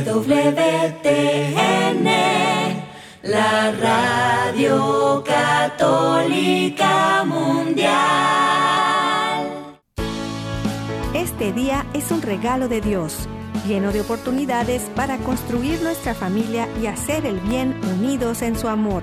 EWTN, la radio católica mundial. Este día es un regalo de Dios, lleno de oportunidades para construir nuestra familia y hacer el bien unidos en su amor.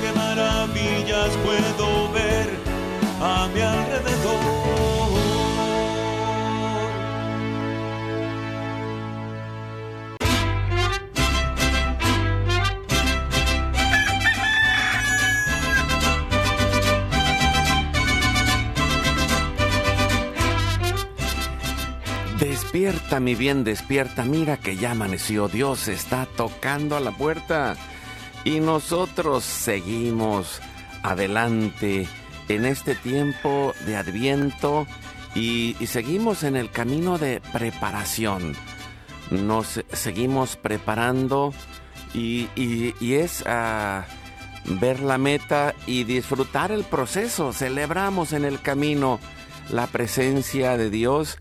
a mi. Despierta, mi bien, despierta. Mira que ya amaneció. Dios está tocando a la puerta. Y nosotros seguimos adelante en este tiempo de adviento y, seguimos en el camino de preparación. Nos seguimos preparando y, es ah, ver la meta y disfrutar el proceso. Celebramos en el camino la presencia de Dios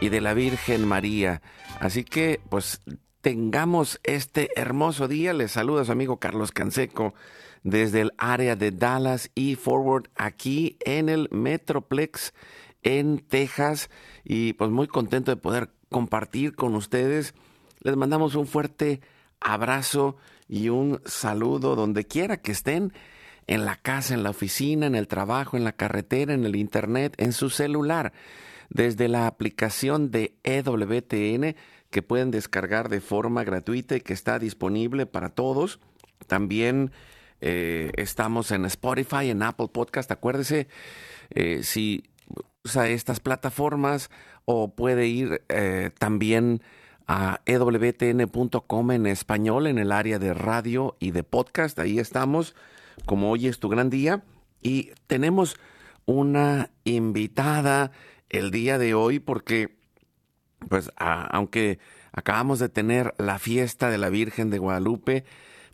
y de la Virgen María. Así que, pues, tengamos este hermoso día. Les saluda su amigo Carlos Canseco desde el área de Dallas y Forward aquí en el Metroplex en Texas. Y pues muy contento de poder compartir con ustedes. Les mandamos un fuerte abrazo y un saludo donde quiera que estén, en la casa, en la oficina, en el trabajo, en la carretera, en el internet, en su celular, desde la aplicación de EWTN que pueden descargar de forma gratuita y que está disponible para todos. También eh, estamos en Spotify, en Apple Podcast. Acuérdese, eh, si usa estas plataformas o puede ir eh, también a ewtn.com en español en el área de radio y de podcast. Ahí estamos, como hoy es tu gran día. Y tenemos una invitada el día de hoy porque, pues, aunque acabamos de tener la fiesta de la Virgen de Guadalupe,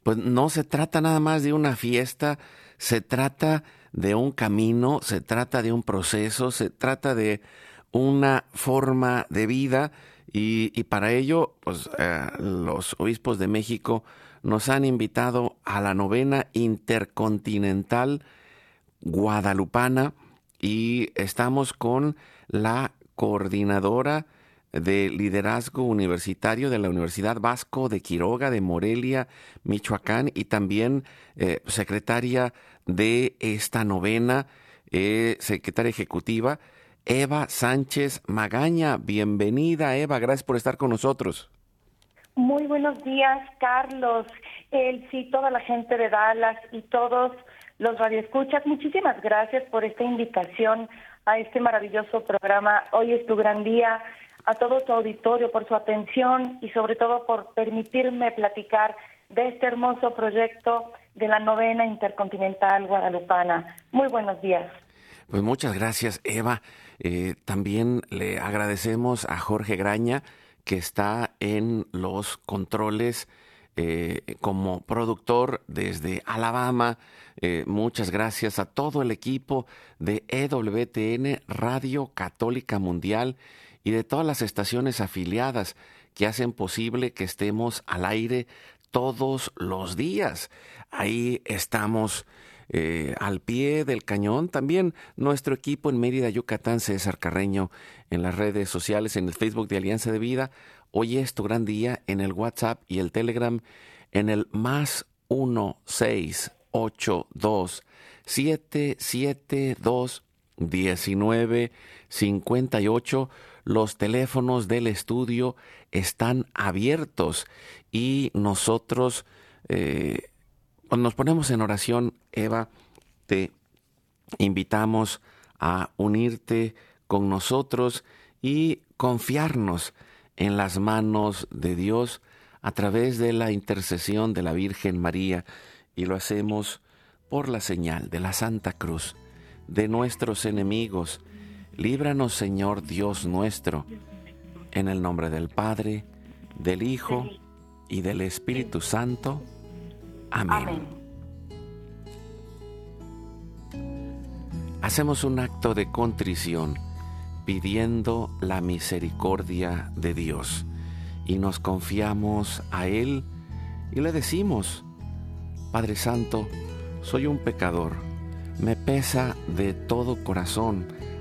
pues no se trata nada más de una fiesta, se trata de un camino, se trata de un proceso, se trata de una forma de vida y, y para ello, pues eh, los obispos de México nos han invitado a la novena intercontinental guadalupana y estamos con la coordinadora de liderazgo universitario de la Universidad Vasco de Quiroga de Morelia, Michoacán, y también eh, secretaria de esta novena, eh, secretaria ejecutiva, Eva Sánchez Magaña. Bienvenida, Eva, gracias por estar con nosotros. Muy buenos días, Carlos, Elsie, toda la gente de Dallas y todos los radioescuchas. Muchísimas gracias por esta invitación a este maravilloso programa. Hoy es tu gran día. A todo tu auditorio por su atención y sobre todo por permitirme platicar de este hermoso proyecto de la novena intercontinental guadalupana. Muy buenos días. Pues muchas gracias, Eva. Eh, también le agradecemos a Jorge Graña, que está en los controles eh, como productor desde Alabama. Eh, muchas gracias a todo el equipo de EWTN Radio Católica Mundial y de todas las estaciones afiliadas que hacen posible que estemos al aire todos los días. Ahí estamos eh, al pie del cañón. También nuestro equipo en Mérida, Yucatán, César Carreño, en las redes sociales, en el Facebook de Alianza de Vida. Hoy es tu gran día en el WhatsApp y el Telegram en el más 1682 772 1958. Los teléfonos del estudio están abiertos y nosotros eh, nos ponemos en oración, Eva, te invitamos a unirte con nosotros y confiarnos en las manos de Dios a través de la intercesión de la Virgen María y lo hacemos por la señal de la Santa Cruz de nuestros enemigos. Líbranos, Señor Dios nuestro, en el nombre del Padre, del Hijo y del Espíritu Santo. Amén. Hacemos un acto de contrición pidiendo la misericordia de Dios y nos confiamos a Él y le decimos, Padre Santo, soy un pecador, me pesa de todo corazón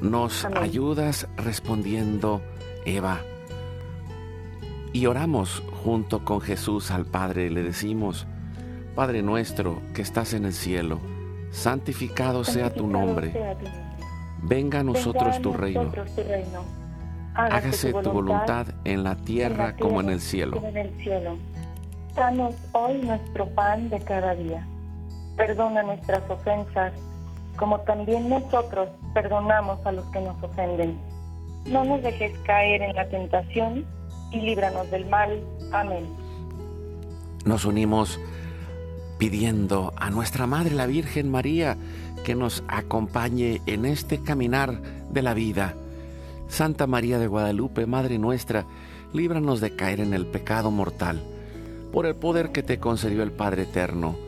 Nos ayudas respondiendo, Eva. Y oramos junto con Jesús al Padre, le decimos, Padre nuestro que estás en el cielo, santificado, sea tu nombre. Venga a nosotros, tu, reino. Hágase, tu voluntad, en la tierra, como en el cielo. Danos hoy nuestro pan de cada día. Perdona nuestras ofensas, como también nosotros perdonamos a los que nos ofenden. No nos dejes caer en la tentación y líbranos del mal. Amén. Nos unimos pidiendo a nuestra Madre la Virgen María que nos acompañe en este caminar de la vida. Santa María de Guadalupe, Madre nuestra, líbranos de caer en el pecado mortal. Por el poder que te concedió el Padre Eterno,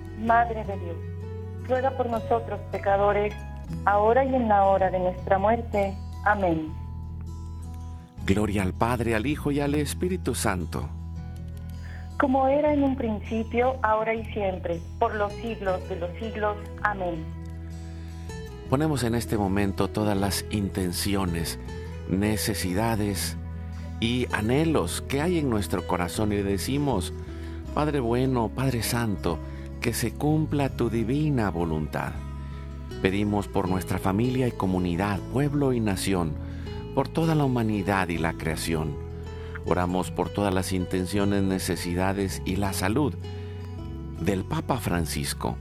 Madre de Dios, ruega por nosotros pecadores, ahora y en la hora de nuestra muerte. Amén. Gloria al Padre, al Hijo y al Espíritu Santo. Como era en un principio, ahora y siempre, por los siglos de los siglos. Amén. Ponemos en este momento todas las intenciones, necesidades y anhelos que hay en nuestro corazón y decimos, Padre bueno, Padre Santo, que se cumpla tu divina voluntad. Pedimos por nuestra familia y comunidad, pueblo y nación, por toda la humanidad y la creación. Oramos por todas las intenciones, necesidades y la salud del Papa Francisco,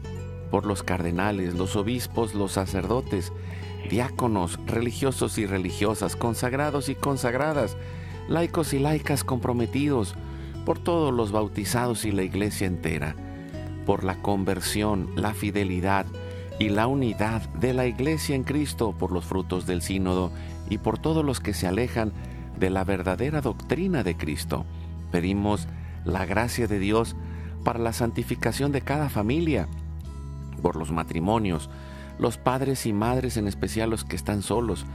por los cardenales, los obispos, los sacerdotes, diáconos, religiosos y religiosas, consagrados y consagradas, laicos y laicas comprometidos, por todos los bautizados y la iglesia entera por la conversión, la fidelidad y la unidad de la Iglesia en Cristo, por los frutos del sínodo y por todos los que se alejan de la verdadera doctrina de Cristo. Pedimos la gracia de Dios para la santificación de cada familia, por los matrimonios, los padres y madres, en especial los que están solos,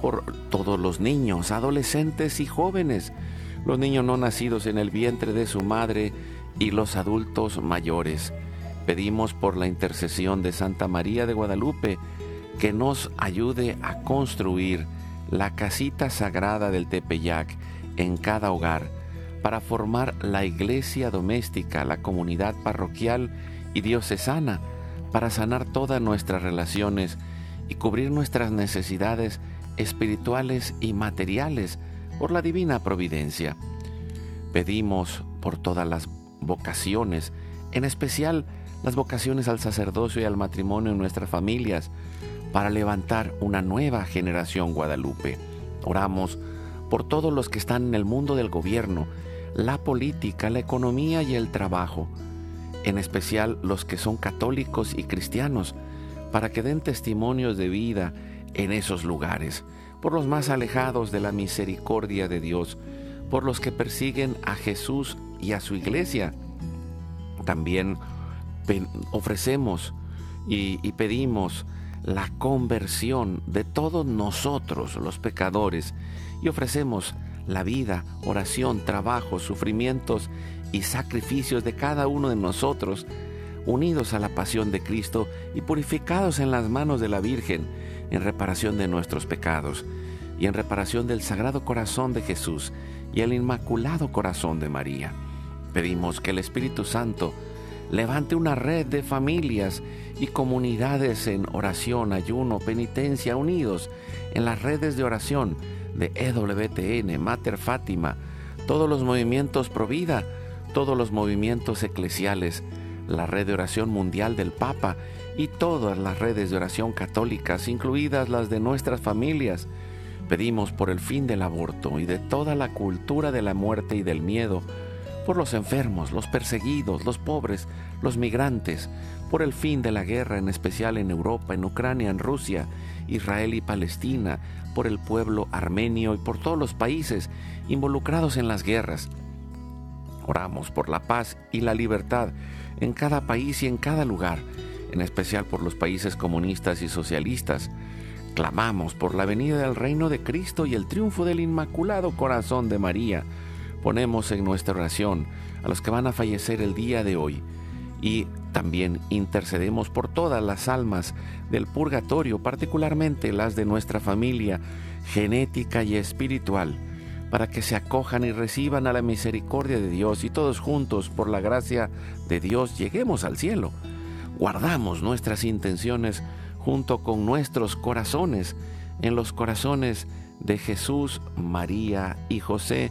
por todos los niños, adolescentes y jóvenes, los niños no nacidos en el vientre de su madre y los adultos mayores. Pedimos por la intercesión de Santa María de Guadalupe que nos ayude a construir la casita sagrada del Tepeyac en cada hogar para formar la iglesia doméstica, la comunidad parroquial y diocesana, para sanar todas nuestras relaciones y cubrir nuestras necesidades espirituales y materiales por la divina providencia. Pedimos por todas las vocaciones en especial las vocaciones al sacerdocio y al matrimonio en nuestras familias, para levantar una nueva generación guadalupe. Oramos por todos los que están en el mundo del gobierno, la política, la economía y el trabajo, en especial los que son católicos y cristianos, para que den testimonios de vida en esos lugares, por los más alejados de la misericordia de Dios, por los que persiguen a Jesús y a su iglesia. También ofrecemos y, pedimos la conversión de todos nosotros los pecadores y ofrecemos la vida, oración, trabajo, sufrimientos y sacrificios de cada uno de nosotros, unidos a la pasión de Cristo y purificados en las manos de la Virgen en reparación de nuestros pecados y en reparación del Sagrado Corazón de Jesús y el Inmaculado Corazón de María. Pedimos que el Espíritu Santo levante una red de familias y comunidades en oración, ayuno, penitencia, unidos en las redes de oración de EWTN, Mater Fátima, todos los movimientos Provida, todos los movimientos eclesiales, la red de oración mundial del Papa y todas las redes de oración católicas, incluidas las de nuestras familias. Pedimos por el fin del aborto y de toda la cultura de la muerte y del miedo, por los enfermos, los perseguidos, los pobres, los migrantes, por el fin de la guerra, en especial en Europa, en Ucrania, en Rusia, Israel y Palestina, por el pueblo armenio y por todos los países involucrados en las guerras. Oramos por la paz y la libertad en cada país y en cada lugar, en especial por los países comunistas y socialistas. Clamamos por la venida del reino de Cristo y el triunfo del Inmaculado Corazón de María. Ponemos en nuestra oración a los que van a fallecer el día de hoy y también intercedemos por todas las almas del purgatorio, particularmente las de nuestra familia genética y espiritual, para que se acojan y reciban a la misericordia de Dios y todos juntos, por la gracia de Dios, lleguemos al cielo. Guardamos nuestras intenciones junto con nuestros corazones en los corazones de Jesús, María y José,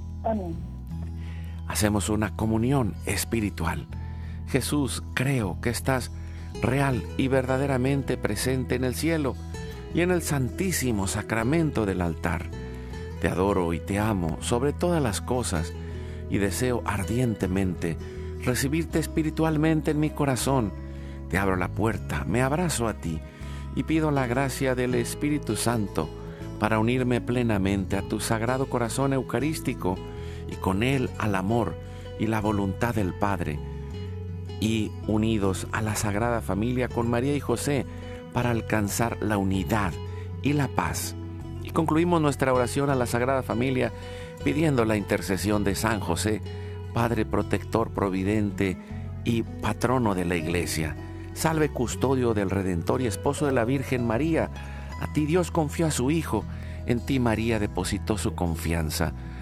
Hacemos una comunión espiritual Jesús, creo que estás real y verdaderamente presente en el cielo y en el santísimo sacramento del altar. Te adoro y te amo sobre todas las cosas y deseo ardientemente recibirte espiritualmente en mi corazón. Te abro la puerta, me abrazo a ti y pido la gracia del Espíritu Santo para unirme plenamente a tu sagrado corazón eucarístico y con él al amor y la voluntad del Padre y unidos a la Sagrada Familia con María y José para alcanzar la unidad y la paz. Y concluimos nuestra oración a la Sagrada Familia pidiendo la intercesión de San José, Padre protector providente y patrono de la Iglesia. Salve custodio del Redentor y esposo de la Virgen María. A ti Dios confió a su Hijo, en ti María depositó su confianza.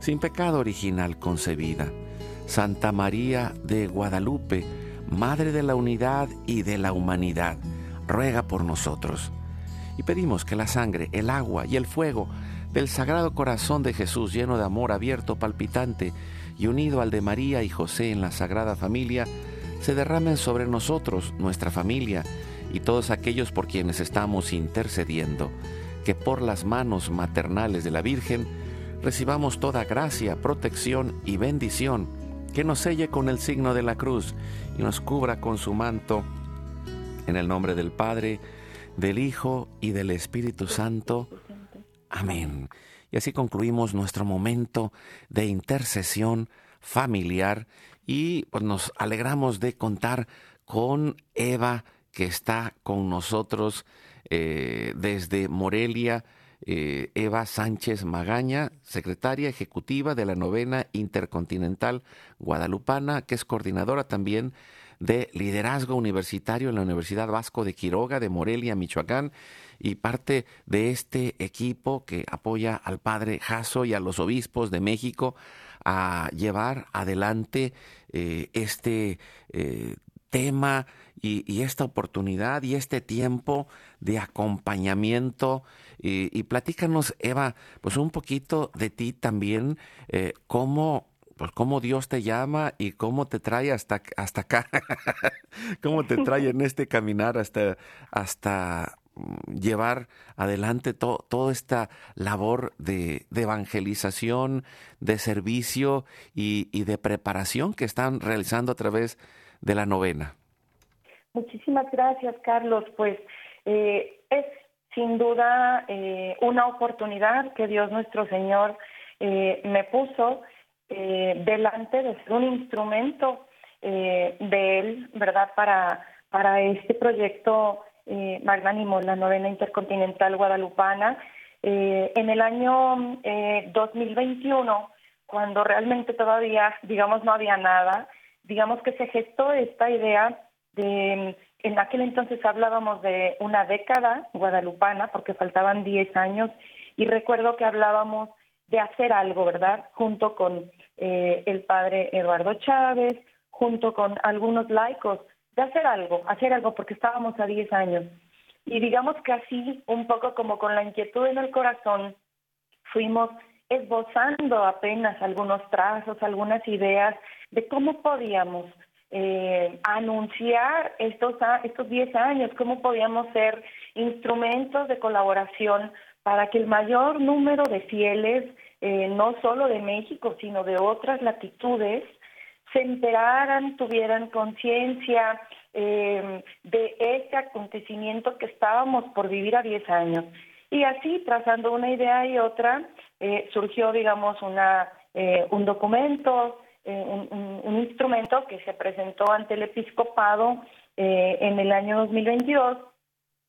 sin pecado original concebida. Santa María de Guadalupe, Madre de la Unidad y de la Humanidad, ruega por nosotros. Y pedimos que la sangre, el agua y el fuego del Sagrado Corazón de Jesús, lleno de amor abierto, palpitante y unido al de María y José en la Sagrada Familia, se derramen sobre nosotros, nuestra familia y todos aquellos por quienes estamos intercediendo, que por las manos maternales de la Virgen recibamos toda gracia, protección y bendición que nos selle con el signo de la cruz y nos cubra con su manto. En el nombre del Padre, del Hijo y del Espíritu Santo. Amén. Y así concluimos nuestro momento de intercesión familiar y pues, nos alegramos de contar con Eva que está con nosotros eh, desde Morelia, eh, Eva Sánchez Magaña, secretaria ejecutiva de la novena intercontinental guadalupana, que es coordinadora también de liderazgo universitario en la Universidad Vasco de Quiroga de Morelia, Michoacán, y parte de este equipo que apoya al padre Jaso y a los obispos de México a llevar adelante eh, este tema y, esta oportunidad y este tiempo de acompañamiento. Y, platícanos, Eva, pues un poquito de ti también, eh, cómo, pues cómo Dios te llama y cómo te trae hasta, hasta acá, cómo te trae en este caminar hasta, hasta mm, llevar adelante toda esta labor de, evangelización, de servicio y, y de preparación que están realizando a través de la novena. Muchísimas gracias, Carlos. Pues eh, es sin duda eh, una oportunidad que Dios nuestro Señor eh, me puso delante de ser un instrumento de Él, ¿verdad? Para, para este proyecto magnánimo, la novena intercontinental guadalupana. en el año 2021, cuando realmente todavía, digamos, no había nada, digamos que se gestó esta idea de, en aquel entonces hablábamos de una década guadalupana, porque faltaban 10 años, y recuerdo que hablábamos de hacer algo, ¿verdad? Junto con eh, el padre Eduardo Chávez, junto con algunos laicos, de hacer algo, hacer algo, porque estábamos a 10 años. Y digamos que así, un poco como con la inquietud en el corazón, fuimos esbozando apenas algunos trazos, algunas ideas de cómo podíamos eh, anunciar estos, estos 10 años, cómo podíamos ser instrumentos de colaboración para que el mayor número de fieles, eh, no solo de México, sino de otras latitudes, se enteraran, tuvieran conciencia eh, de este acontecimiento que estábamos por vivir a 10 años. Y así, trazando una idea y otra, surgió, digamos, una, un documento eh, un, instrumento que se presentó ante el episcopado eh, en el año 2022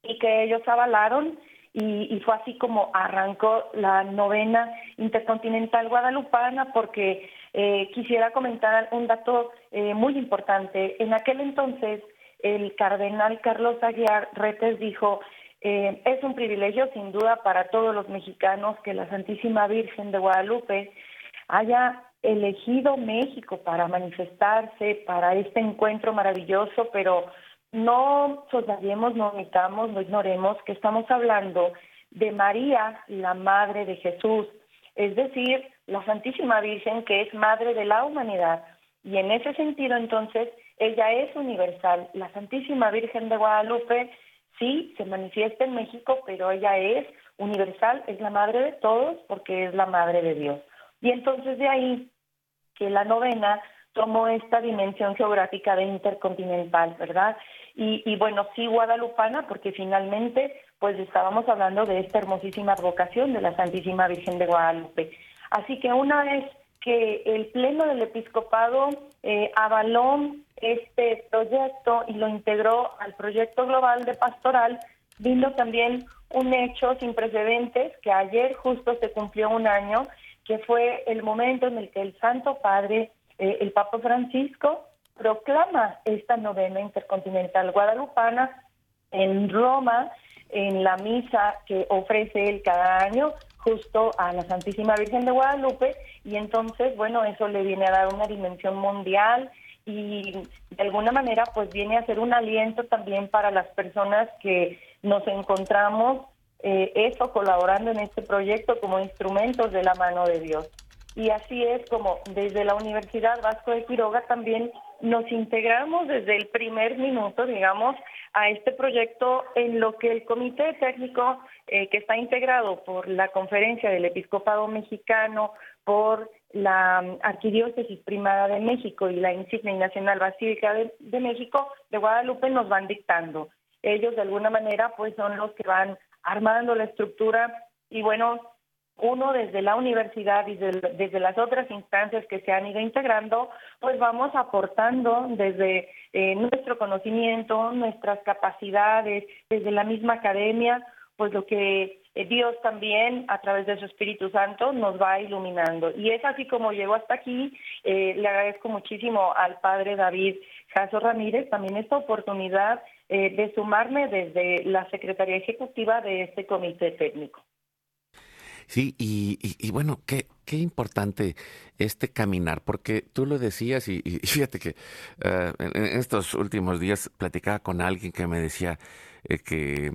y que ellos avalaron y, fue así como arrancó la novena intercontinental guadalupana porque eh, quisiera comentar un dato muy importante. En aquel entonces el cardenal Carlos Aguiar Retes dijo, es un privilegio sin duda para todos los mexicanos que la Santísima Virgen de Guadalupe haya elegido México para manifestarse, para este encuentro maravilloso, pero no soslayemos, no omitamos, no ignoremos que estamos hablando de María, la Madre de Jesús, es decir, la Santísima Virgen que es Madre de la humanidad. Y en ese sentido, entonces, ella es universal. La Santísima Virgen de Guadalupe sí se manifiesta en México, pero ella es universal, es la Madre de todos porque es la Madre de Dios. Y entonces de ahí que la novena tomó esta dimensión geográfica de intercontinental, ¿verdad? Y, bueno, sí guadalupana, porque finalmente pues estábamos hablando de esta hermosísima vocación de la Santísima Virgen de Guadalupe. Así que una vez que el Pleno del Episcopado eh, avaló este proyecto y lo integró al proyecto global de pastoral, vino también un hecho sin precedentes que ayer justo se cumplió un año que fue el momento en el que el Santo Padre, eh, el Papa Francisco, proclama esta novena intercontinental guadalupana en Roma, en la misa que ofrece él cada año justo a la Santísima Virgen de Guadalupe. Y entonces, bueno, eso le viene a dar una dimensión mundial y de alguna manera pues viene a ser un aliento también para las personas que nos encontramos eh, eso colaborando en este proyecto como instrumentos de la mano de Dios. Y así es como desde la Universidad Vasco de Quiroga también nos integramos desde el primer minuto, digamos, a este proyecto en lo que el comité técnico eh, que está integrado por la Conferencia del Episcopado Mexicano, por la mm, Arquidiócesis Primada de México y la Insignia Nacional Basílica de, de, México de Guadalupe nos van dictando. Ellos de alguna manera pues son los que van armando la estructura y bueno, uno desde la universidad y desde las otras instancias que se han ido integrando, pues vamos aportando desde eh, nuestro conocimiento, nuestras capacidades, desde la misma academia, pues lo que eh, Dios también a través de su Espíritu Santo nos va iluminando. Y es así como llego hasta aquí. Eh, le agradezco muchísimo al padre David Jaso Ramírez también esta oportunidad de sumarme desde la Secretaría Ejecutiva de este comité técnico. Sí, y, bueno, qué, qué importante este caminar, porque tú lo decías y, fíjate que eh, en, estos últimos días platicaba con alguien que me decía eh, que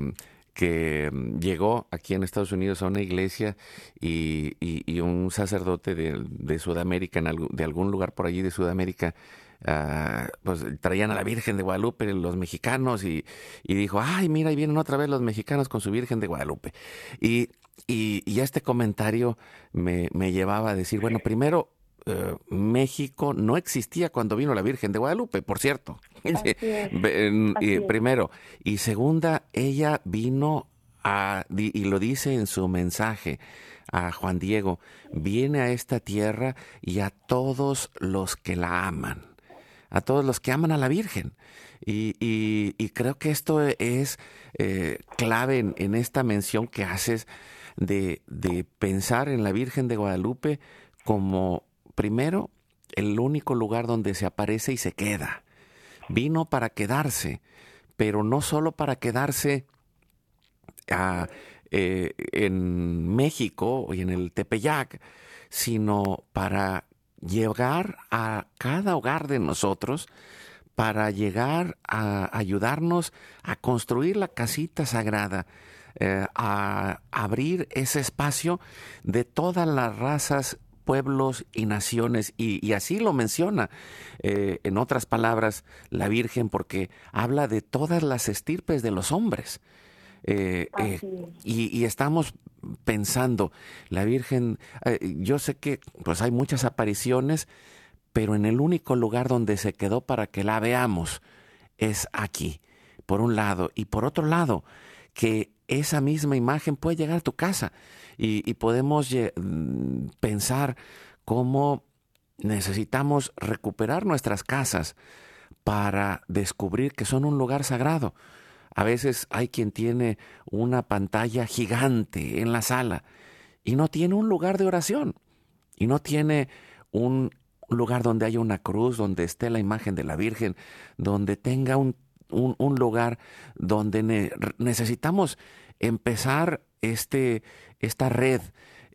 que llegó aquí en Estados Unidos a una iglesia y, un sacerdote de, Sudamérica, de algún lugar por allí de Sudamérica, ah, pues traían a la Virgen de Guadalupe los mexicanos y, y, dijo, ay, mira, ahí vienen otra vez los mexicanos con su Virgen de Guadalupe. Y y, y este comentario me, me, llevaba a decir, bueno, primero, eh, México no existía cuando vino la Virgen de Guadalupe, por cierto. Primero. Y segunda, ella vino a, y lo dice en su mensaje a Juan Diego, viene a esta tierra y a todos los que la aman, a todos los que aman a la Virgen. Y, creo que esto es eh, clave en, esta mención que haces de, de pensar en la Virgen de Guadalupe como, primero, el único lugar donde se aparece y se queda. Vino para quedarse, pero no solo para quedarse ah, eh, en México y en el Tepeyac, sino para llegar a cada hogar de nosotros, para llegar a ayudarnos a construir la casita sagrada eh, a abrir ese espacio de todas las razas pueblos y naciones, y, así lo menciona, eh, en otras palabras, la Virgen, porque habla de todas las estirpes de los hombres. Eh, y, estamos pensando, la Virgen, yo sé que pues hay muchas apariciones, pero en el único lugar donde se quedó para que la veamos es aquí, por un lado, y por otro lado, que esa misma imagen puede llegar a tu casa y, podemos mm, pensar cómo necesitamos recuperar nuestras casas para descubrir que son un lugar sagrado. A veces hay quien tiene una pantalla gigante en la sala y no tiene un lugar de oración y no tiene un lugar donde haya una cruz, donde esté la imagen de la Virgen, donde tenga un, lugar donde necesitamos empezar este, esta red,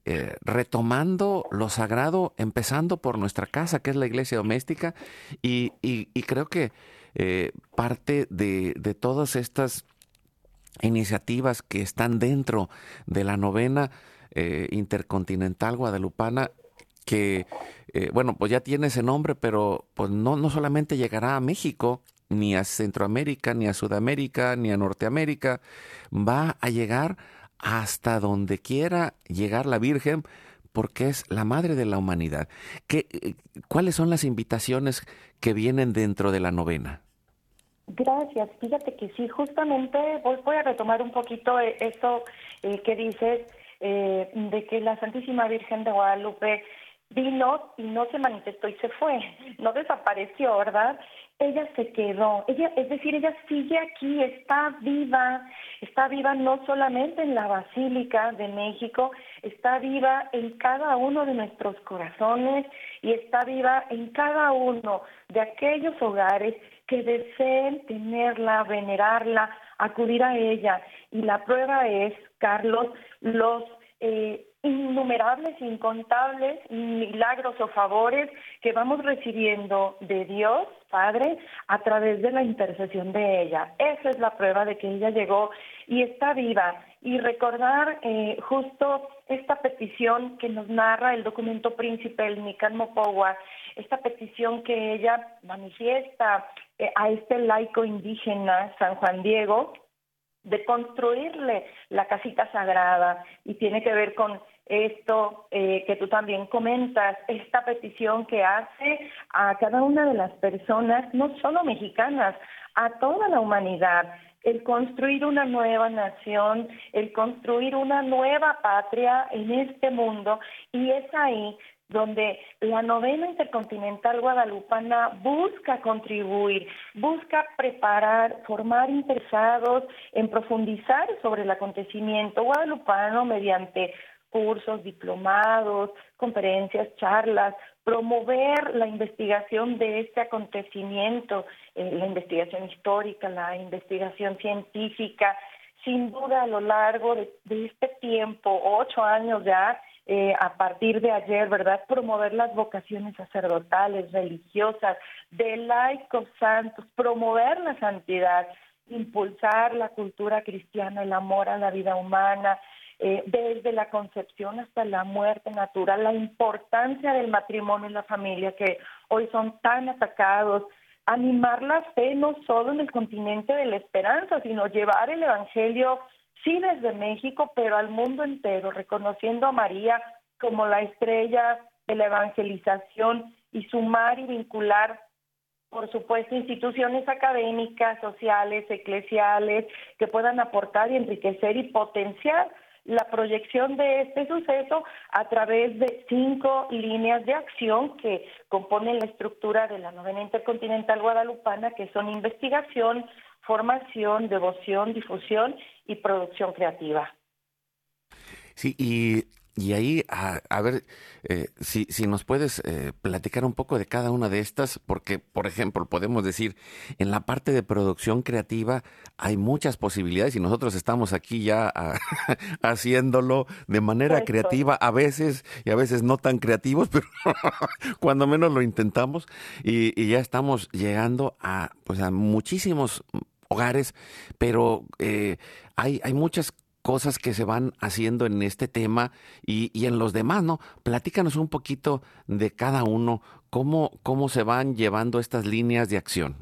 eh, retomando lo sagrado, empezando por nuestra casa, que es la iglesia doméstica, y, creo que eh, parte de, todas estas iniciativas que están dentro de la novena eh, intercontinental guadalupana, que, bueno, pues ya tiene ese nombre, pero pues no, no solamente llegará a México, ni a Centroamérica, ni a Sudamérica, ni a Norteamérica, va a llegar hasta donde quiera llegar la Virgen, porque es la madre de la humanidad. ¿Qué, ¿Cuáles son las invitaciones que vienen dentro de la novena? Gracias. Fíjate que sí, justamente voy, a retomar un poquito eh, eso eh, que dices eh, de que la Santísima Virgen de Guadalupe vino y no se manifestó y se fue, no desapareció, ¿verdad? ella se quedó, ella, es decir, ella sigue aquí, está viva, está viva no solamente en la Basílica de México, está viva en cada uno de nuestros corazones y está viva en cada uno de aquellos hogares que deseen tenerla, venerarla, acudir a ella. Y la prueba es, Carlos, los eh, innumerables, incontables milagros o favores que vamos recibiendo de Dios Padre a través de la intercesión de ella. Esa es la prueba de que ella llegó y está viva. Y recordar eh, justo esta petición que nos narra el documento príncipe, el Nican Mopowa, esta petición que ella manifiesta eh, a este laico indígena, San Juan Diego, de construirle la casita sagrada. Y tiene que ver con esto eh, que tú también comentas, esta petición que hace a cada una de las personas, no solo mexicanas, a toda la humanidad, el construir una nueva nación, el construir una nueva patria en este mundo, y es ahí donde la novena intercontinental guadalupana busca contribuir, busca preparar, formar interesados en profundizar sobre el acontecimiento guadalupano mediante cursos, diplomados, conferencias, charlas, promover la investigación de este acontecimiento, eh, la investigación histórica, la investigación científica. Sin duda, a lo largo de, este tiempo, ocho años ya, eh, a partir de ayer, ¿verdad? Promover las vocaciones sacerdotales, religiosas, de laicos santos, promover la santidad, impulsar la cultura cristiana, el amor a la vida humana, eh, desde la concepción hasta la muerte natural, la importancia del matrimonio y la familia que hoy son tan atacados, animar la fe no solo en el continente de la esperanza, sino llevar el Evangelio, sí desde México, pero al mundo entero, reconociendo a María como la estrella de la evangelización y sumar y vincular por supuesto, instituciones académicas, sociales, eclesiales, que puedan aportar y enriquecer y potenciar la proyección de este suceso a través de cinco líneas de acción que componen la estructura de la novena intercontinental guadalupana, que son investigación, formación, devoción, difusión y producción creativa. Sí, y y ahí, a, ver, eh, si, si, nos puedes eh, platicar un poco de cada una de estas, porque, por ejemplo, podemos decir, en la parte de producción creativa hay muchas posibilidades y nosotros estamos aquí ya ah, haciéndolo de manera creativa, a veces y a veces no tan creativos, pero cuando menos lo intentamos y, y, ya estamos llegando a, pues, a muchísimos hogares, pero eh, hay, hay muchas cosas que se van haciendo en este tema y, y, en los demás, ¿no? Platícanos un poquito de cada uno, cómo, cómo se van llevando estas líneas de acción.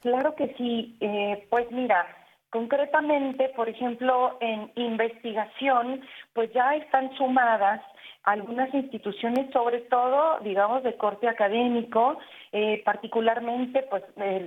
Claro que sí, eh, pues mira, concretamente, por ejemplo, en investigación, pues ya están sumadas algunas instituciones, sobre todo, digamos, de corte académico, eh, particularmente, pues,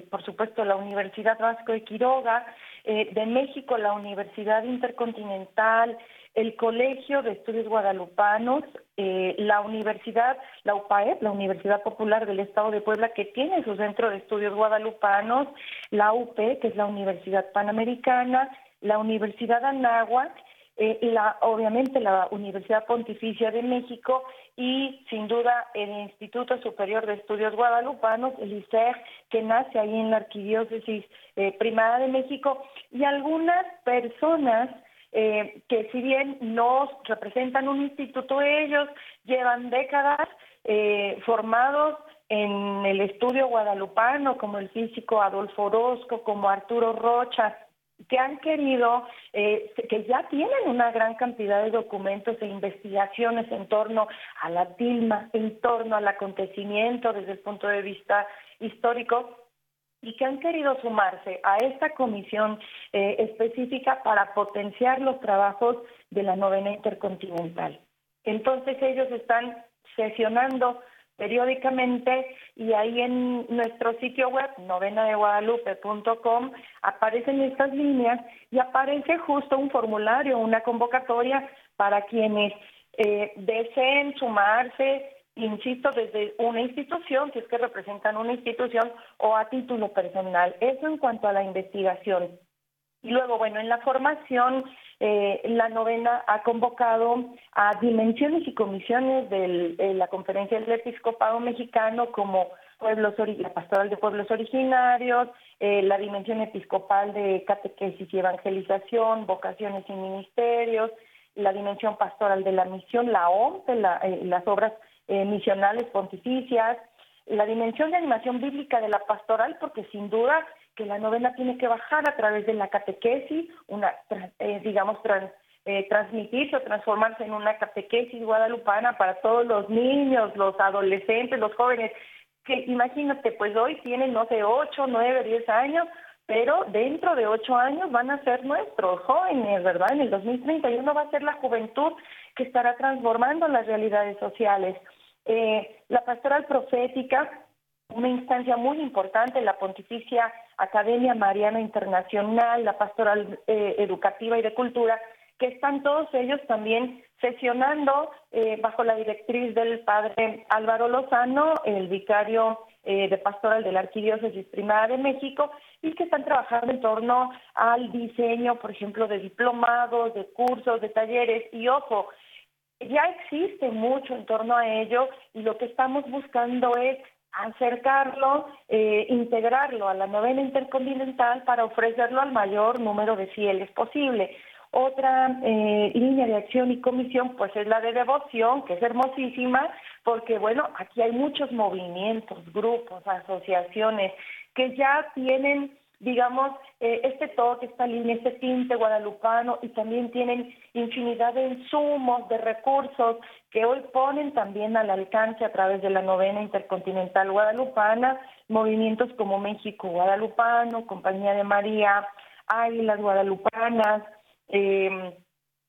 por supuesto, la Universidad Vasco de Quiroga, eh, de México, la Universidad Intercontinental, el Colegio de Estudios Guadalupanos, eh, la Universidad, la UPAEP, la Universidad Popular del Estado de Puebla, que tiene su centro de estudios guadalupanos, la UP, que es la Universidad Panamericana, la Universidad Anáhuac, eh, la, obviamente la Universidad Pontificia de México y sin duda el Instituto Superior de Estudios Guadalupanos, el ICER, que nace ahí en la Arquidiócesis eh, Primada de México, y algunas personas eh, que si bien no representan un instituto, ellos llevan décadas eh, formados en el estudio guadalupano, como el físico Adolfo Orozco, como Arturo Rocha, que han querido, eh, que ya tienen una gran cantidad de documentos e investigaciones en torno a la tilma, en torno al acontecimiento desde el punto de vista histórico, y que han querido sumarse a esta comisión eh, específica para potenciar los trabajos de la novena intercontinental. Entonces ellos están sesionando periódicamente y ahí en nuestro sitio web novenadeguadalupe.com aparecen estas líneas y aparece justo un formulario, una convocatoria para quienes eh, deseen sumarse, insisto, desde una institución, si es que representan una institución o a título personal. Eso en cuanto a la investigación. Y luego, bueno, en la formación, eh, la novena ha convocado a dimensiones y comisiones de la Conferencia del Episcopado Mexicano como pueblos la pastoral de pueblos originarios, eh, la dimensión episcopal de catequesis y evangelización, vocaciones y ministerios, la dimensión pastoral de la misión, la OMP, eh, las obras misionales pontificias, la dimensión de animación bíblica de la pastoral, porque sin duda que la novena tiene que bajar a través de la catequesis, una, eh, digamos, eh, transmitirse o transformarse en una catequesis guadalupana para todos los niños, los adolescentes, los jóvenes, que imagínate, pues hoy tienen, no sé, 8, 9, 10 años, pero dentro de ocho años van a ser nuestros jóvenes, ¿verdad? En el 2031 va a ser la juventud que estará transformando las realidades sociales. Eh, la pastoral profética, una instancia muy importante, la Pontificia Academia Mariana Internacional, la pastoral eh, educativa y de cultura, que están todos ellos también sesionando eh, bajo la directriz del padre Álvaro Lozano, el vicario eh, de pastoral de la Arquidiócesis Primada de México, y que están trabajando en torno al diseño, por ejemplo, de diplomados, de cursos, de talleres, y ojo, ya existe mucho en torno a ello, y lo que estamos buscando es acercarlo, eh, integrarlo a la novena intercontinental para ofrecerlo al mayor número de fieles posible. Otra eh, línea de acción y comisión, pues es la de devoción, que es hermosísima, porque bueno, aquí hay muchos movimientos, grupos, asociaciones que ya tienen digamos, eh, este toque, esta línea, este tinte guadalupano y también tienen infinidad de insumos, de recursos que hoy ponen también al alcance a través de la novena intercontinental guadalupana, movimientos como México Guadalupano, Compañía de María, Águilas Guadalupanas, eh,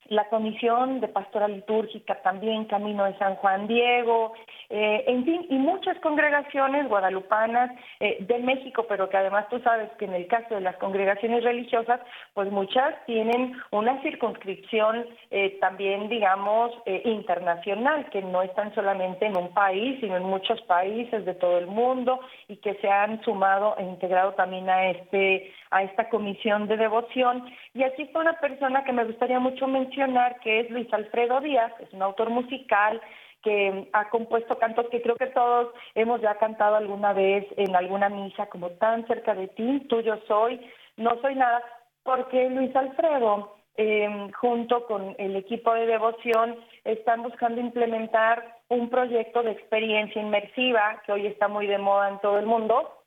la Comisión de Pastoral Litúrgica también, Camino de San Juan Diego, eh, en fin, y muchas congregaciones guadalupanas eh, de México, pero que además tú sabes que en el caso de las congregaciones religiosas, pues muchas tienen una circunscripción eh, también, digamos, internacional, que no están solamente en un país, sino en muchos países de todo el mundo y que se han sumado e integrado también a este a esta comisión de devoción. Y aquí está una persona que me gustaría mucho mencionar, que es Luis Alfredo Díaz, es un autor musical que ha compuesto cantos que creo que todos hemos ya cantado alguna vez en alguna misa, como tan cerca de ti, tuyo soy, no soy nada, porque Luis Alfredo, eh, junto con el equipo de devoción, están buscando implementar un proyecto de experiencia inmersiva que hoy está muy de moda en todo el mundo,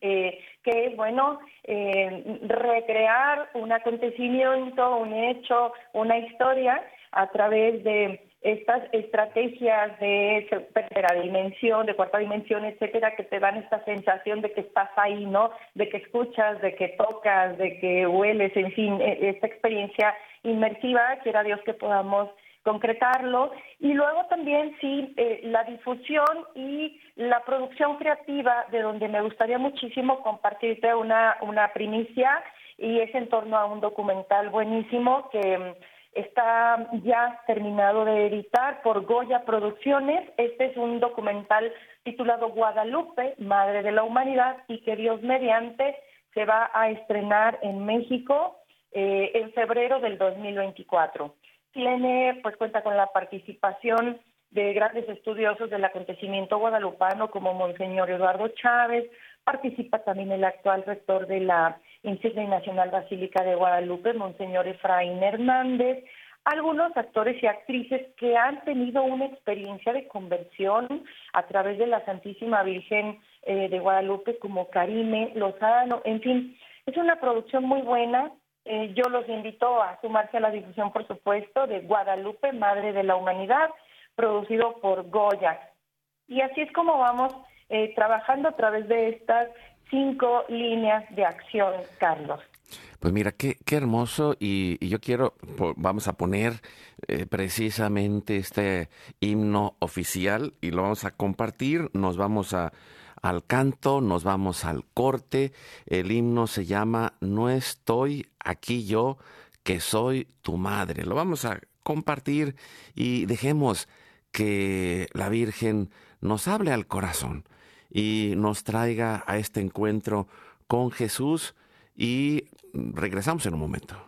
eh, que bueno, eh, recrear un acontecimiento, un hecho, una historia a través de estas estrategias de tercera dimensión, de cuarta dimensión, etcétera, que te dan esta sensación de que estás ahí, ¿no? De que escuchas, de que tocas, de que hueles, en fin, e, esta experiencia inmersiva, quiera Dios que podamos concretarlo y luego también sí eh, la difusión y la producción creativa de donde me gustaría muchísimo compartirte una, una primicia y es en torno a un documental buenísimo que mm, está ya terminado de editar por Goya Producciones. Este es un documental titulado Guadalupe, Madre de la Humanidad y que Dios mediante se va a estrenar en México eh, en febrero del 2024 tiene, pues cuenta con la participación de grandes estudiosos del acontecimiento guadalupano como Monseñor Eduardo Chávez, participa también el actual rector de la Insignia Nacional Basílica de Guadalupe, Monseñor Efraín Hernández, algunos actores y actrices que han tenido una experiencia de conversión a través de la Santísima Virgen eh, de Guadalupe como Karime Lozano, en fin, es una producción muy buena eh, yo los invito a sumarse a la difusión, por supuesto, de Guadalupe, Madre de la Humanidad, producido por Goya. Y así es como vamos eh, trabajando a través de estas cinco líneas de acción, Carlos. Pues mira, qué, qué hermoso y, yo quiero, vamos a poner eh, precisamente este himno oficial y lo vamos a compartir, nos vamos a al canto, nos vamos al corte. El himno se llama No estoy aquí yo, que soy tu madre. Lo vamos a compartir y dejemos que la Virgen nos hable al corazón y nos traiga a este encuentro con Jesús y regresamos en un momento.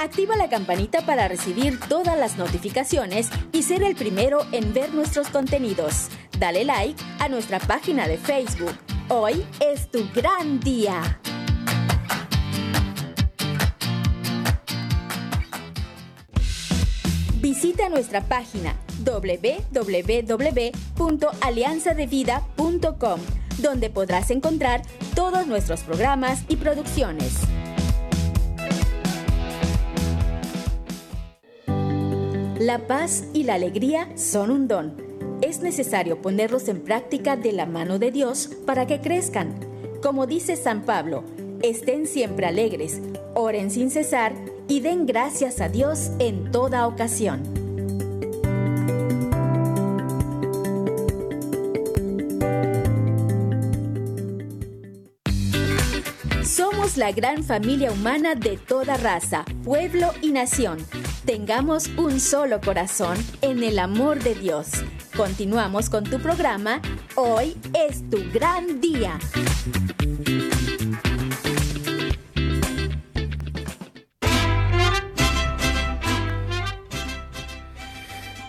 Activa la campanita para recibir todas las notificaciones y ser el primero en ver nuestros contenidos. Dale like a nuestra página de Facebook. Hoy es tu gran día. Visita nuestra página www.alianzadevida.com, donde podrás encontrar todos nuestros programas y producciones. La paz y la alegría son un don. Es necesario ponerlos en práctica de la mano de Dios para que crezcan. Como dice San Pablo, estén siempre alegres, oren sin cesar y den gracias a Dios en toda ocasión. Somos la gran familia humana de toda raza, pueblo y nación Tengamos un solo corazón en el amor de Dios. Continuamos con tu programa. Hoy es tu gran día.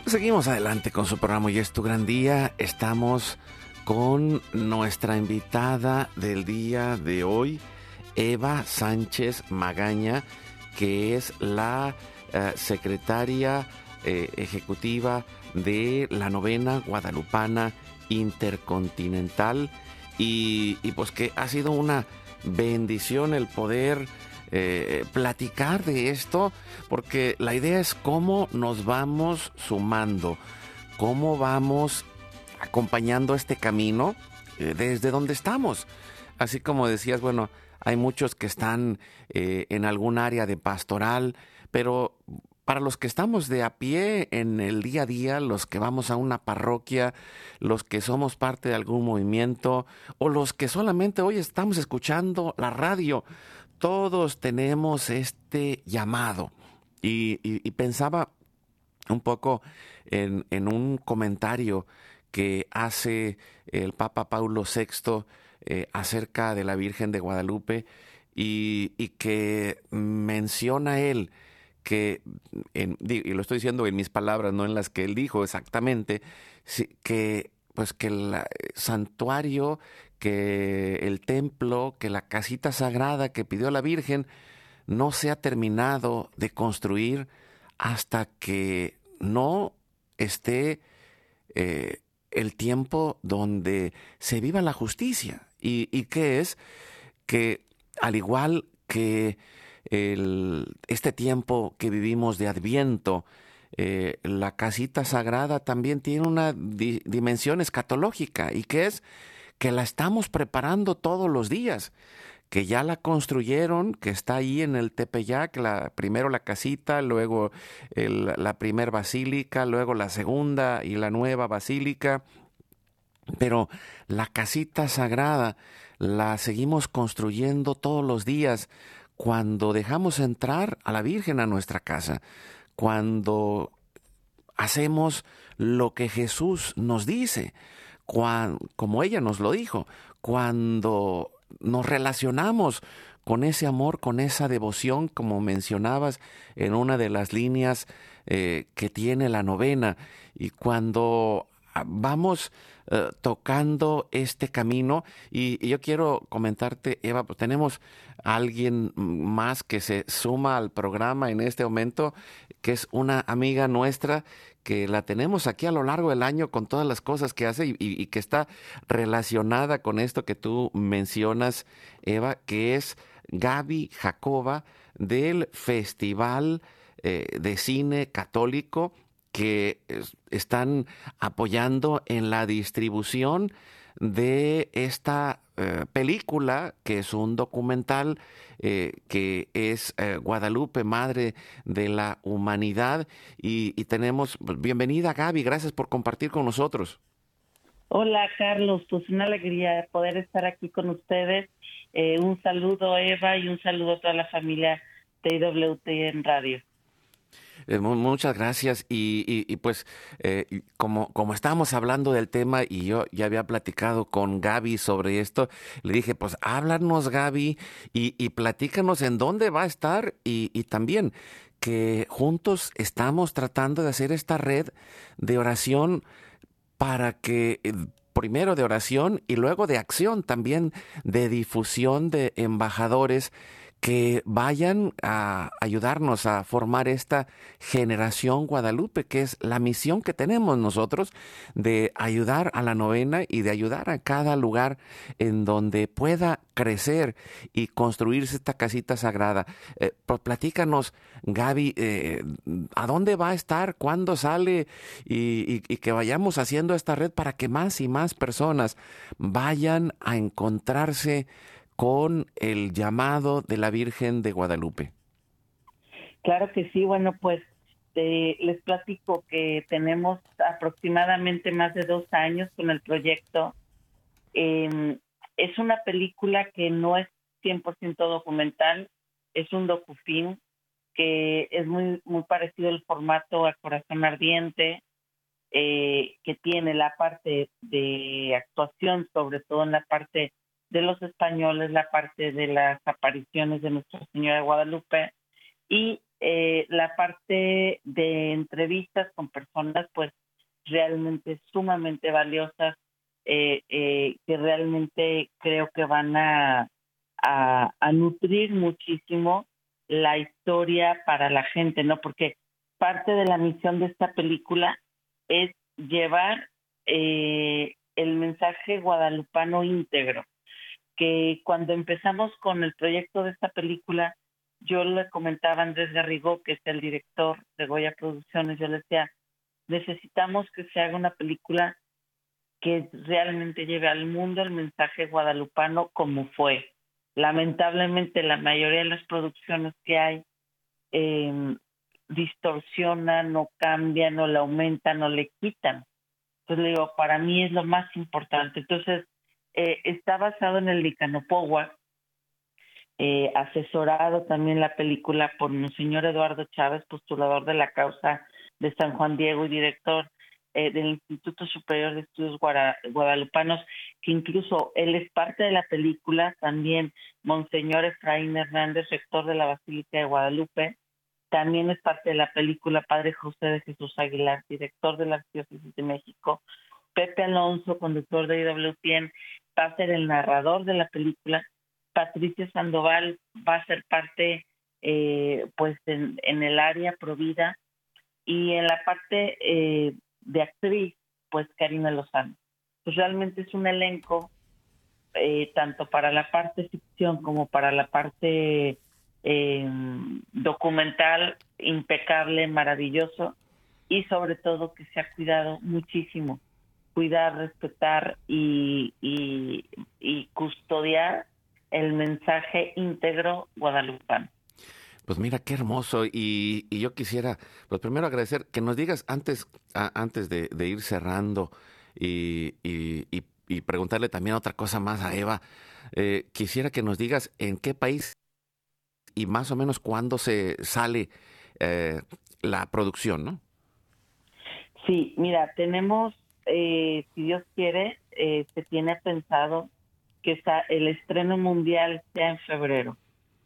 Seguimos adelante con su programa y es tu gran día. Estamos con nuestra invitada del día de hoy, Eva Sánchez Magaña, que es la eh, secretaria eh, ejecutiva de la novena guadalupana intercontinental y, pues que ha sido una bendición el poder eh, platicar de esto porque la idea es cómo nos vamos sumando, cómo vamos acompañando este camino desde donde estamos. Así como decías, bueno, hay muchos que están en algún área de pastoral, pero para los que estamos de a pie en el día a día, los que vamos a una parroquia, los que somos parte de algún movimiento o los que solamente hoy estamos escuchando la radio, todos tenemos este llamado. Y, pensaba un poco en, un comentario que hace el Papa Paulo VI eh, acerca de la Virgen de Guadalupe y, y que menciona él que, y lo estoy diciendo en mis palabras, no en las que él dijo exactamente, que pues que el santuario, que el templo, que la casita sagrada que pidió la Virgen no se ha terminado de construir hasta que no esté eh, el tiempo donde se viva la justicia. ¿Y, y qué es? Que al igual que este tiempo que vivimos de Adviento, eh, la casita sagrada también tiene una dimensión escatológica y que es que la estamos preparando todos los días, que ya la construyeron, que está ahí en el Tepeyac, la, primero la casita, luego la primera basílica, luego la segunda y la nueva basílica, pero la casita sagrada la seguimos construyendo todos los días cuando dejamos entrar a la Virgen a nuestra casa, cuando hacemos lo que Jesús nos dice, como ella nos lo dijo, cuando nos relacionamos con ese amor, con esa devoción, como mencionabas en una de las líneas eh, que tiene la novena, y cuando vamos eh, tocando este camino, y, yo quiero comentarte, Eva, pues tenemos alguien más que se suma al programa en este momento, que es una amiga nuestra que la tenemos aquí a lo largo del año con todas las cosas que hace y, que está relacionada con esto que tú mencionas, Eva, que es Gaby Jacoba del Festival eh, de Cine Católico que están apoyando en la distribución de esta eh, película, que es un documental eh, que es eh, Guadalupe, Madre de la Humanidad. Y, tenemos, pues, bienvenida Gaby, gracias por compartir con nosotros. Hola Carlos, pues una alegría poder estar aquí con ustedes. un saludo Eva y un saludo a toda la familia TWT en radio. Eh, muchas gracias. Y, pues, eh, como, como estábamos hablando del tema y yo ya había platicado con Gaby sobre esto, le dije, pues háblanos, Gaby, y, y platícanos en dónde va a estar y, y también que juntos estamos tratando de hacer esta red de oración para que eh, primero de oración y luego de acción, también de difusión de embajadores que vayan a ayudarnos a formar esta generación Guadalupe, que es la misión que tenemos nosotros de ayudar a la novena y de ayudar a cada lugar en donde pueda crecer y construirse esta casita sagrada. Eh, platícanos, Gaby, eh, ¿a dónde va a estar? ¿Cuándo sale? y que vayamos haciendo esta red para que más y más personas vayan a encontrarse con el llamado de la Virgen de Guadalupe? Claro que sí, bueno, pues les platico que tenemos aproximadamente más de dos años con el proyecto. Em, es una película que no es 100% documental, es un docufilm que es muy, muy parecido el formato a Corazón Ardiente, eh, que tiene la parte de actuación, sobre todo en la parte de los españoles, la parte de las apariciones de Nuestra Señora de Guadalupe y eh, la parte de entrevistas con personas pues realmente sumamente valiosas eh, eh, que realmente creo que van a, a, nutrir muchísimo la historia para la gente, ¿no? Porque parte de la misión de esta película es llevar el mensaje guadalupano íntegro, que cuando empezamos con el proyecto de esta película, yo le comentaba a Andrés Garrigó, que es el director de Goya Producciones, yo le decía, necesitamos que se haga una película que realmente lleve al mundo el mensaje guadalupano como fue. Lamentablemente la mayoría de las producciones que hay eh, distorsionan, no cambian, no le aumentan, no le quitan. Entonces le digo, para mí es lo más importante. Entonces, eh, está basado en el Licanopowa, eh, asesorado también la película por señor Eduardo Chávez, postulador de la causa de San Juan Diego y director eh, del Instituto Superior de Estudios Guadalupanos, que incluso él es parte de la película, también Monseñor Efraín Hernández, rector de la Basílica de Guadalupe, también es parte de la película Padre José de Jesús Aguilar, director de la Arquidiócesis de México, Pepe Alonso, conductor de IWTN, va a ser el narrador de la película. Patricia Sandoval va a ser parte eh, pues en, el área provida. Y en la parte eh, de actriz pues Karina Lozano. Pues realmente es un elenco eh, tanto para la parte ficción como para la parte documental impecable, maravilloso y sobre todo que se ha cuidado muchísimo, cuidar, respetar y, y custodiar el mensaje íntegro guadalupano. Pues mira, qué hermoso. Y, yo quisiera, pues primero agradecer que nos digas antes, antes de, ir cerrando y, preguntarle también otra cosa más a Eva, eh, quisiera que nos digas en qué país y más o menos cuándo se sale eh, la producción, ¿no? Sí, mira, tenemos, eh, si Dios quiere, se tiene pensado que el estreno mundial sea en febrero.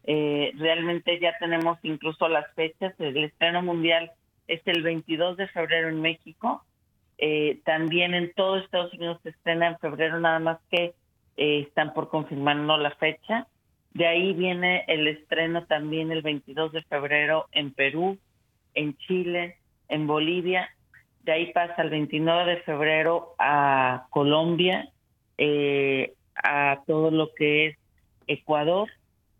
Eh, realmente ya tenemos incluso las fechas. El estreno mundial es el 22 de febrero en México. Eh, también en todo Estados Unidos se estrena en febrero, nada más que eh, están por confirmarnos la fecha. De ahí viene el estreno también el 22 de febrero en Perú, en Chile, en Bolivia. De ahí pasa el 29 de febrero a Colombia, eh, a todo lo que es Ecuador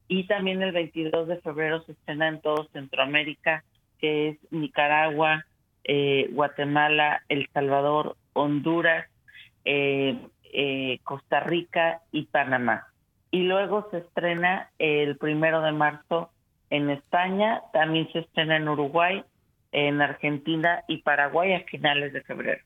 y también el 22 de febrero se estrena en todo Centroamérica, que es Nicaragua, eh, Guatemala, El Salvador, Honduras, eh, Costa Rica y Panamá. Y luego se estrena el primero de marzo en España, también se estrena en Uruguay, en Argentina y Paraguay a finales de febrero.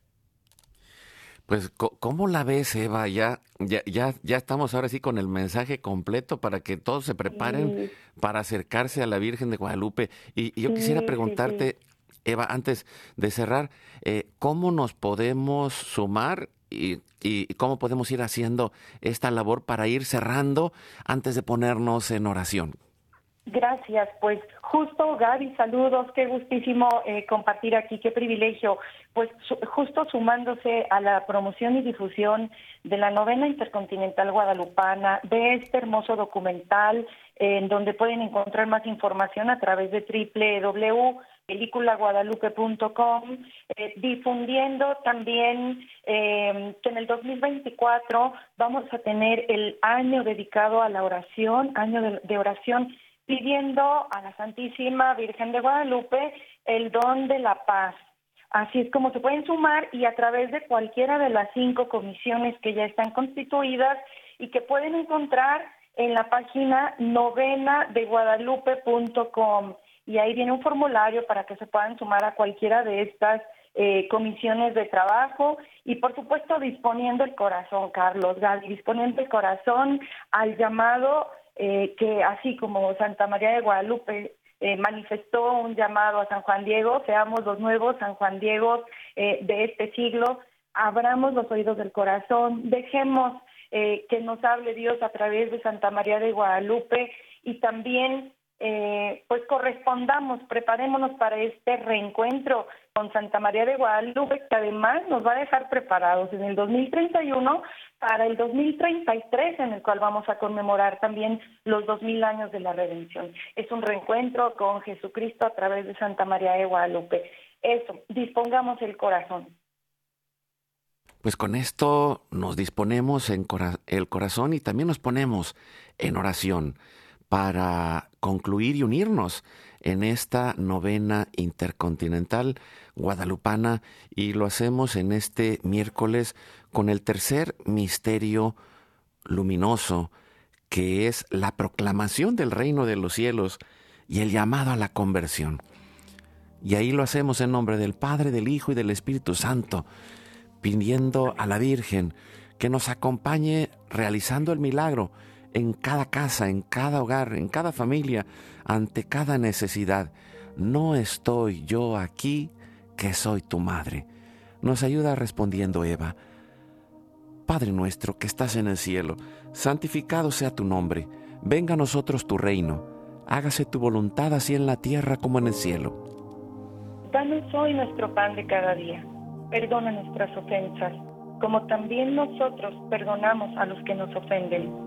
Pues, ¿cómo la ves, Eva? Ya, ya, ya, estamos ahora sí con el mensaje completo para que todos se preparen para acercarse a la Virgen de Guadalupe. Y, yo quisiera preguntarte, Eva, antes de cerrar, eh, ¿cómo nos podemos sumar y, y, cómo podemos ir haciendo esta labor para ir cerrando antes de ponernos en oración? Gracias, pues justo Gaby, saludos, qué gustísimo eh, compartir aquí, qué privilegio. Pues justo sumándose a la promoción y difusión de la novena intercontinental guadalupana, de este hermoso documental en donde pueden encontrar más información a través de www.peliculaguadalupe.com, eh, difundiendo también eh, que en el 2024 vamos a tener el año dedicado a la oración, año de oración pidiendo a la Santísima Virgen de Guadalupe el don de la paz. Así es como se pueden sumar y a través de cualquiera de las cinco comisiones que ya están constituidas y que pueden encontrar en la página novena de guadalupe.com y ahí viene un formulario para que se puedan sumar a cualquiera de estas eh, comisiones de trabajo y por supuesto disponiendo el corazón, Carlos Gali, disponiendo el corazón al llamado eh, que así como Santa María de Guadalupe eh, manifestó un llamado a San Juan Diego, seamos los nuevos San Juan Diego eh, de este siglo, abramos los oídos del corazón, dejemos eh, que nos hable Dios a través de Santa María de Guadalupe y también eh, pues correspondamos, preparémonos para este reencuentro con Santa María de Guadalupe, que además nos va a dejar preparados en el 2031 para el 2033, en el cual vamos a conmemorar también los 2000 años de la redención. Es un reencuentro con Jesucristo a través de Santa María de Guadalupe. Eso, dispongamos el corazón. Pues con esto nos disponemos en el corazón y también nos ponemos en oración para concluir y unirnos en esta novena intercontinental guadalupana y lo hacemos en este miércoles con el tercer misterio luminoso que es la proclamación del reino de los cielos y el llamado a la conversión. Y ahí lo hacemos en nombre del Padre, del Hijo y del Espíritu Santo, pidiendo a la Virgen que nos acompañe realizando el milagro en cada casa, en cada hogar, en cada familia, ante cada necesidad. No estoy yo aquí, que soy tu madre. Nos ayuda respondiendo Eva. Padre nuestro que estás en el cielo, santificado sea tu nombre, venga a nosotros tu reino, hágase tu voluntad así en la tierra como en el cielo. Danos hoy nuestro pan de cada día, perdona nuestras ofensas, como también nosotros perdonamos a los que nos ofenden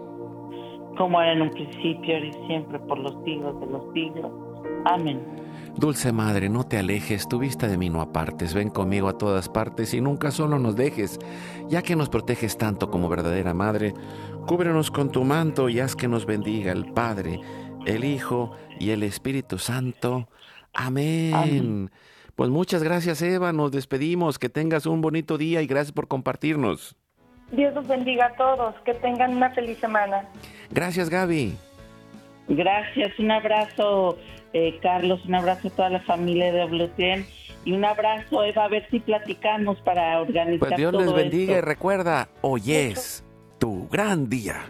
como era en un principio, ahora y siempre, por los siglos de los siglos. Amén. Dulce Madre, no te alejes, tu vista de mí no apartes, ven conmigo a todas partes y nunca solo nos dejes, ya que nos proteges tanto como verdadera Madre, cúbrenos con tu manto y haz que nos bendiga el Padre, el Hijo y el Espíritu Santo. Amén. Amén. Pues muchas gracias Eva, nos despedimos, que tengas un bonito día y gracias por compartirnos. Dios los bendiga a todos. Que tengan una feliz semana. Gracias, Gaby. Gracias, un abrazo, eh, Carlos, un abrazo a toda la familia de WTN y un abrazo, Eva, a ver si platicamos para organizar Pues Dios les bendiga y recuerda, hoy es tu gran día.